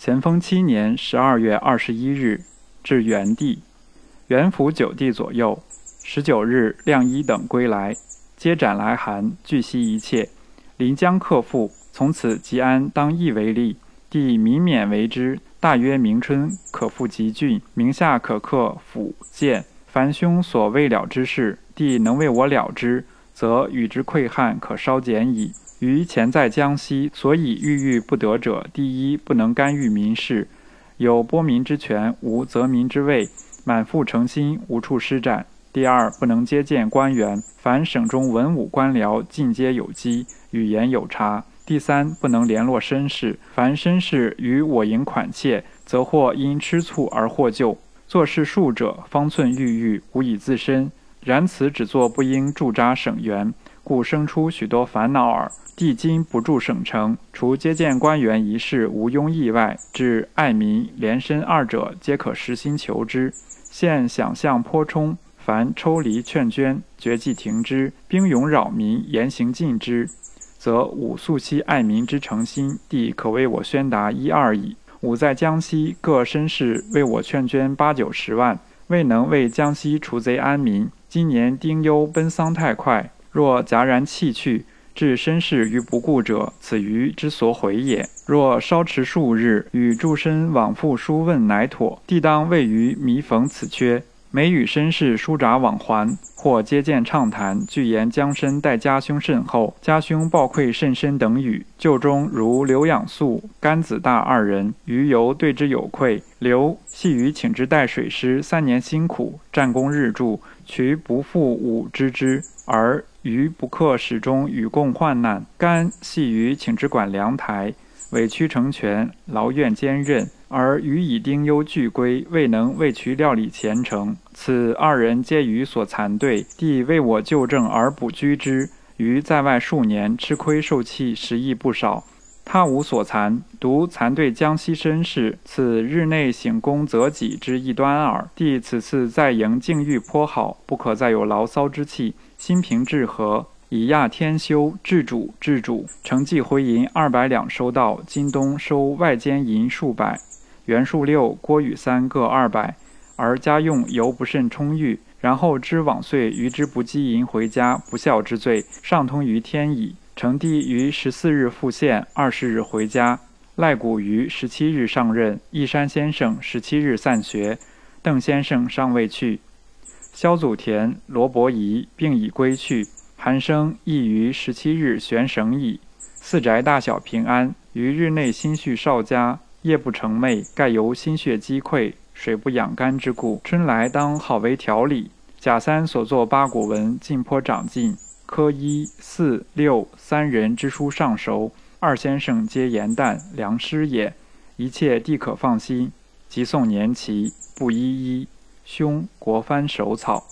咸丰七年十二月二十一日，至元帝。元符九帝左右。十九日，亮一等归来，皆斩来函，据悉一切。临江克复，从此吉安当义为例。帝民免为之。大约明春可复吉郡，名下可克府建。凡兄所未了之事，帝能为我了之，则与之愧憾可稍减矣。于前在江西，所以郁郁不得者，第一不能干预民事，有拨民之权，无责民之位，满腹诚心，无处施展；第二不能接见官员，凡省中文武官僚，尽皆有机，语言有差。第三，不能联络绅士，凡绅士与我营款切，则或因吃醋而获救。做事术者，方寸郁郁，无以自身。然此只做不应驻扎省员，故生出许多烦恼耳。帝今不驻省城，除接见官员一事无庸意外，至爱民、廉身二者，皆可实心求之。现想象颇充，凡抽离劝捐，绝迹停之，兵勇扰民，严行禁之。则吾素昔爱民之诚心，帝可为我宣达一二矣。吾在江西各绅士为我劝捐八九十万，未能为江西除贼安民。今年丁忧奔丧太快，若戛然弃去，置身世于不顾者，此愚之所毁也。若稍迟数日，与诸身往复书问，乃妥。帝当未于弥缝此缺。每与绅士书札往还，或接见畅谈，具言江身待家兄甚厚，家兄报愧甚深等语。旧中如刘养素、甘子大二人，余犹对之有愧。刘系于请之代水师三年辛苦，战功日著，渠不复吾知之，而余不克始终与共患难。甘系于请之管粮台。委曲成全，劳怨兼任，而余以丁忧俱归，未能为渠料理前程。此二人皆于所残对，帝为我救正而补居之。余在外数年，吃亏受气，实亦不少。他无所残，独残对江西绅士，此日内省功择己之一端耳。帝此次在营境遇颇好，不可再有牢骚之气，心平志和。以亚天修治主治主，承继回银二百两收到。今冬收外间银数百，袁术六、郭宇三各二百，而家用犹不甚充裕。然后知往岁余之不积银回家，不孝之罪，上通于天矣。成帝于十四日复县，二十日回家。赖古于十七日上任，义山先生十七日散学，邓先生尚未去。萧祖田、罗伯仪并已归去。韩生亦于十七日悬绳矣。四宅大小平安。于日内心绪少佳，夜不成寐，盖由心血积溃，水不养肝之故。春来当好为调理。贾三所作八股文尽颇长进。科一、四、六三人之书尚熟。二先生皆言旦良师也。一切帝可放心。即送年期，不一一。兄国藩手草。